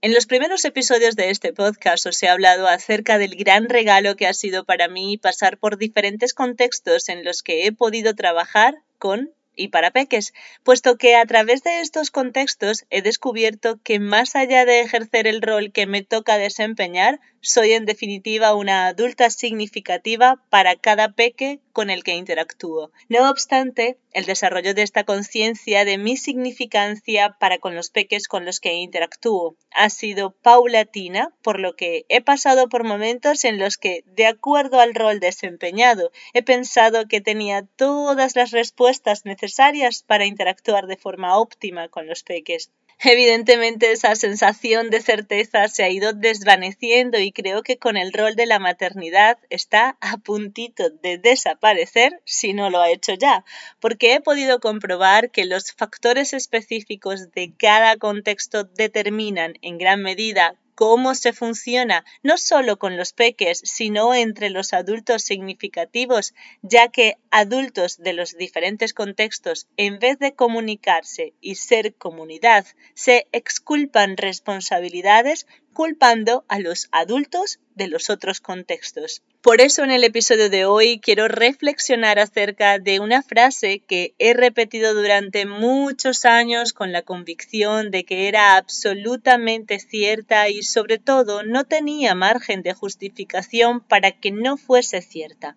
en los primeros episodios de este podcast os he hablado acerca del gran regalo que ha sido para mí pasar por diferentes contextos en los que he podido trabajar con y para peques, puesto que a través de estos contextos he descubierto que más allá de ejercer el rol que me toca desempeñar, soy en definitiva una adulta significativa para cada peque con el que interactúo. No obstante, el desarrollo de esta conciencia de mi significancia para con los peques con los que interactúo ha sido paulatina, por lo que he pasado por momentos en los que, de acuerdo al rol desempeñado, he pensado que tenía todas las respuestas necesarias para interactuar de forma óptima con los peques. Evidentemente esa sensación de certeza se ha ido desvaneciendo y creo que con el rol de la maternidad está a puntito de desaparecer si no lo ha hecho ya, porque he podido comprobar que los factores específicos de cada contexto determinan en gran medida cómo se funciona, no solo con los peques, sino entre los adultos significativos, ya que adultos de los diferentes contextos, en vez de comunicarse y ser comunidad, se exculpan responsabilidades culpando a los adultos de los otros contextos. Por eso en el episodio de hoy quiero reflexionar acerca de una frase que he repetido durante muchos años con la convicción de que era absolutamente cierta y sobre todo no tenía margen de justificación para que no fuese cierta.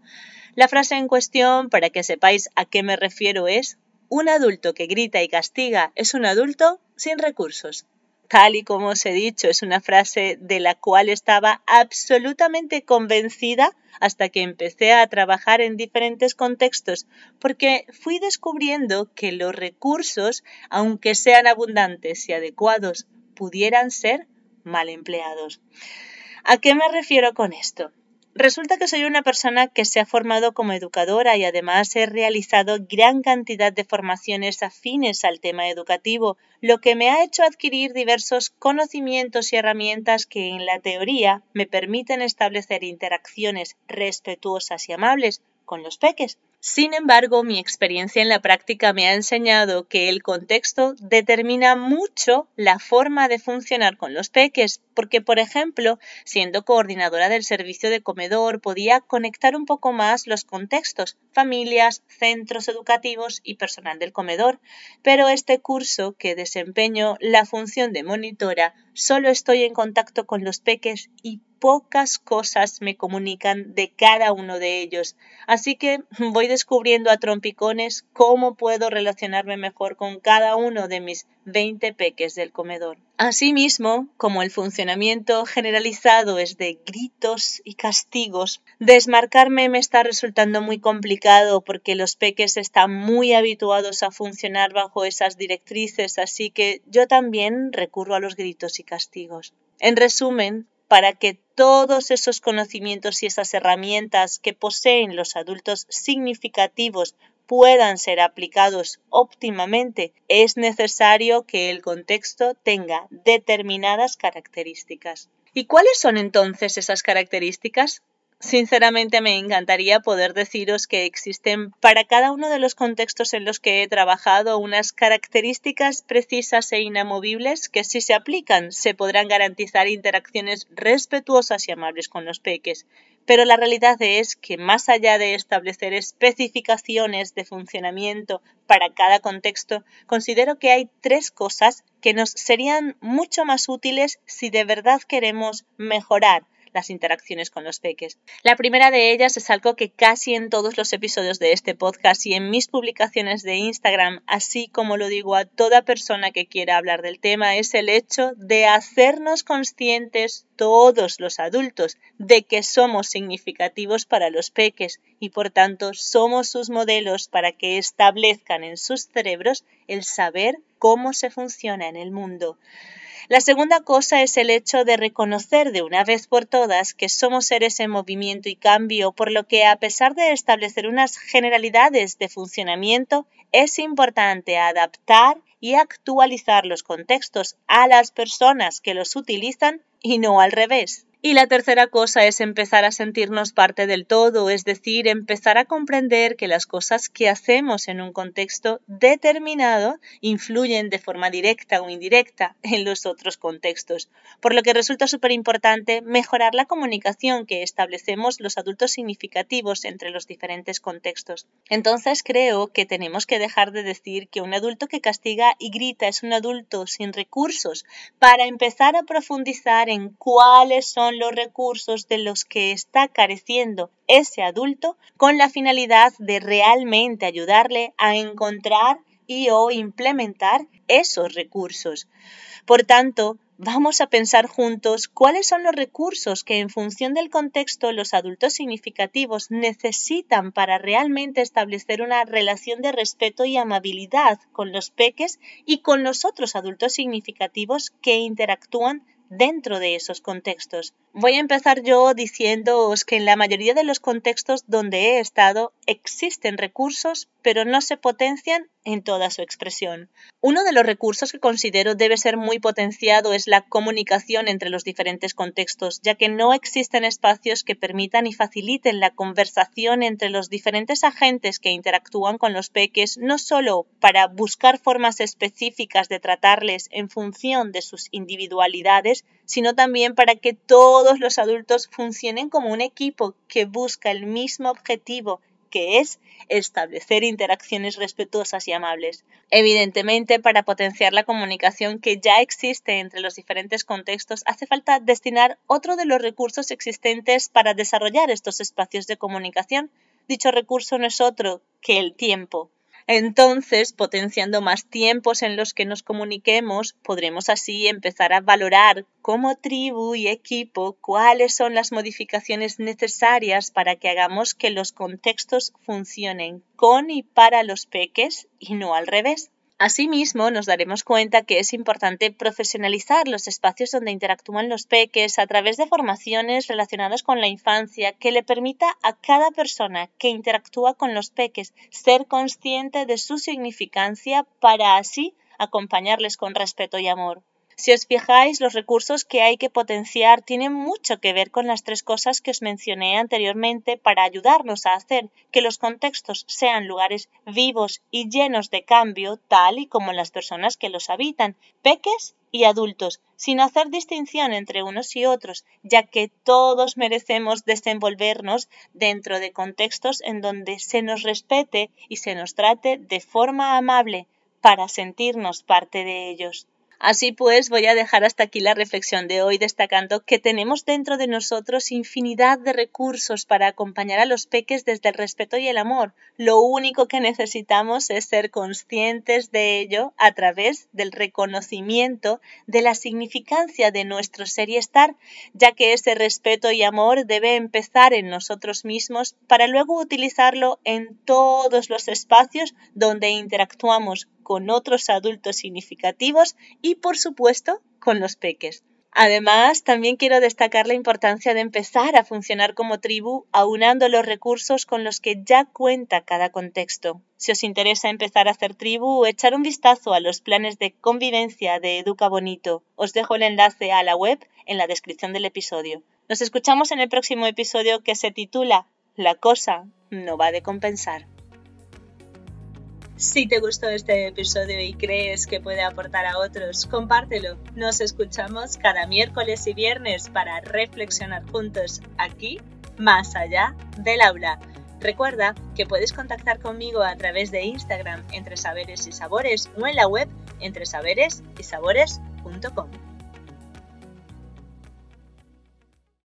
La frase en cuestión, para que sepáis a qué me refiero, es un adulto que grita y castiga es un adulto sin recursos tal y como os he dicho, es una frase de la cual estaba absolutamente convencida hasta que empecé a trabajar en diferentes contextos, porque fui descubriendo que los recursos, aunque sean abundantes y adecuados, pudieran ser mal empleados. ¿A qué me refiero con esto? Resulta que soy una persona que se ha formado como educadora y además he realizado gran cantidad de formaciones afines al tema educativo, lo que me ha hecho adquirir diversos conocimientos y herramientas que en la teoría me permiten establecer interacciones respetuosas y amables con los peques. Sin embargo, mi experiencia en la práctica me ha enseñado que el contexto determina mucho la forma de funcionar con los peques, porque, por ejemplo, siendo coordinadora del servicio de comedor, podía conectar un poco más los contextos, familias, centros educativos y personal del comedor. Pero este curso, que desempeño la función de monitora, solo estoy en contacto con los peques y pocas cosas me comunican de cada uno de ellos. Así que voy descubriendo a trompicones cómo puedo relacionarme mejor con cada uno de mis 20 peques del comedor. Asimismo, como el funcionamiento generalizado es de gritos y castigos, desmarcarme me está resultando muy complicado porque los peques están muy habituados a funcionar bajo esas directrices, así que yo también recurro a los gritos y castigos. En resumen, para que todos esos conocimientos y esas herramientas que poseen los adultos significativos puedan ser aplicados óptimamente, es necesario que el contexto tenga determinadas características. ¿Y cuáles son entonces esas características? Sinceramente me encantaría poder deciros que existen para cada uno de los contextos en los que he trabajado unas características precisas e inamovibles que si se aplican se podrán garantizar interacciones respetuosas y amables con los peques. Pero la realidad es que más allá de establecer especificaciones de funcionamiento para cada contexto, considero que hay tres cosas que nos serían mucho más útiles si de verdad queremos mejorar las interacciones con los peques. La primera de ellas es algo que casi en todos los episodios de este podcast y en mis publicaciones de Instagram, así como lo digo a toda persona que quiera hablar del tema, es el hecho de hacernos conscientes todos los adultos de que somos significativos para los peques y por tanto somos sus modelos para que establezcan en sus cerebros el saber cómo se funciona en el mundo. La segunda cosa es el hecho de reconocer de una vez por todas que somos seres en movimiento y cambio, por lo que a pesar de establecer unas generalidades de funcionamiento, es importante adaptar y actualizar los contextos a las personas que los utilizan y no al revés. Y la tercera cosa es empezar a sentirnos parte del todo, es decir, empezar a comprender que las cosas que hacemos en un contexto determinado influyen de forma directa o indirecta en los otros contextos, por lo que resulta súper importante mejorar la comunicación que establecemos los adultos significativos entre los diferentes contextos. Entonces creo que tenemos que dejar de decir que un adulto que castiga y grita es un adulto sin recursos para empezar a profundizar en cuáles son los recursos de los que está careciendo ese adulto con la finalidad de realmente ayudarle a encontrar y o implementar esos recursos. Por tanto, vamos a pensar juntos cuáles son los recursos que en función del contexto los adultos significativos necesitan para realmente establecer una relación de respeto y amabilidad con los peques y con los otros adultos significativos que interactúan dentro de esos contextos. Voy a empezar yo diciéndoos que en la mayoría de los contextos donde he estado existen recursos, pero no se potencian en toda su expresión. Uno de los recursos que considero debe ser muy potenciado es la comunicación entre los diferentes contextos, ya que no existen espacios que permitan y faciliten la conversación entre los diferentes agentes que interactúan con los peques, no solo para buscar formas específicas de tratarles en función de sus individualidades, sino también para que todos los adultos funcionen como un equipo que busca el mismo objetivo que es establecer interacciones respetuosas y amables. Evidentemente, para potenciar la comunicación que ya existe entre los diferentes contextos, hace falta destinar otro de los recursos existentes para desarrollar estos espacios de comunicación. Dicho recurso no es otro que el tiempo. Entonces, potenciando más tiempos en los que nos comuniquemos, podremos así empezar a valorar como tribu y equipo cuáles son las modificaciones necesarias para que hagamos que los contextos funcionen con y para los peques y no al revés. Asimismo, nos daremos cuenta que es importante profesionalizar los espacios donde interactúan los peques a través de formaciones relacionadas con la infancia que le permita a cada persona que interactúa con los peques ser consciente de su significancia para así acompañarles con respeto y amor. Si os fijáis, los recursos que hay que potenciar tienen mucho que ver con las tres cosas que os mencioné anteriormente para ayudarnos a hacer que los contextos sean lugares vivos y llenos de cambio, tal y como las personas que los habitan, peques y adultos, sin hacer distinción entre unos y otros, ya que todos merecemos desenvolvernos dentro de contextos en donde se nos respete y se nos trate de forma amable para sentirnos parte de ellos. Así pues, voy a dejar hasta aquí la reflexión de hoy destacando que tenemos dentro de nosotros infinidad de recursos para acompañar a los peques desde el respeto y el amor. Lo único que necesitamos es ser conscientes de ello a través del reconocimiento de la significancia de nuestro ser y estar, ya que ese respeto y amor debe empezar en nosotros mismos para luego utilizarlo en todos los espacios donde interactuamos con otros adultos significativos y, por supuesto, con los peques. Además, también quiero destacar la importancia de empezar a funcionar como tribu aunando los recursos con los que ya cuenta cada contexto. Si os interesa empezar a hacer tribu, echar un vistazo a los planes de convivencia de Educa Bonito. Os dejo el enlace a la web en la descripción del episodio. Nos escuchamos en el próximo episodio que se titula La cosa no va de compensar. Si te gustó este episodio y crees que puede aportar a otros, compártelo. Nos escuchamos cada miércoles y viernes para reflexionar juntos aquí, más allá del aula. Recuerda que puedes contactar conmigo a través de Instagram entre saberes y sabores o en la web entre saberes y sabores.com.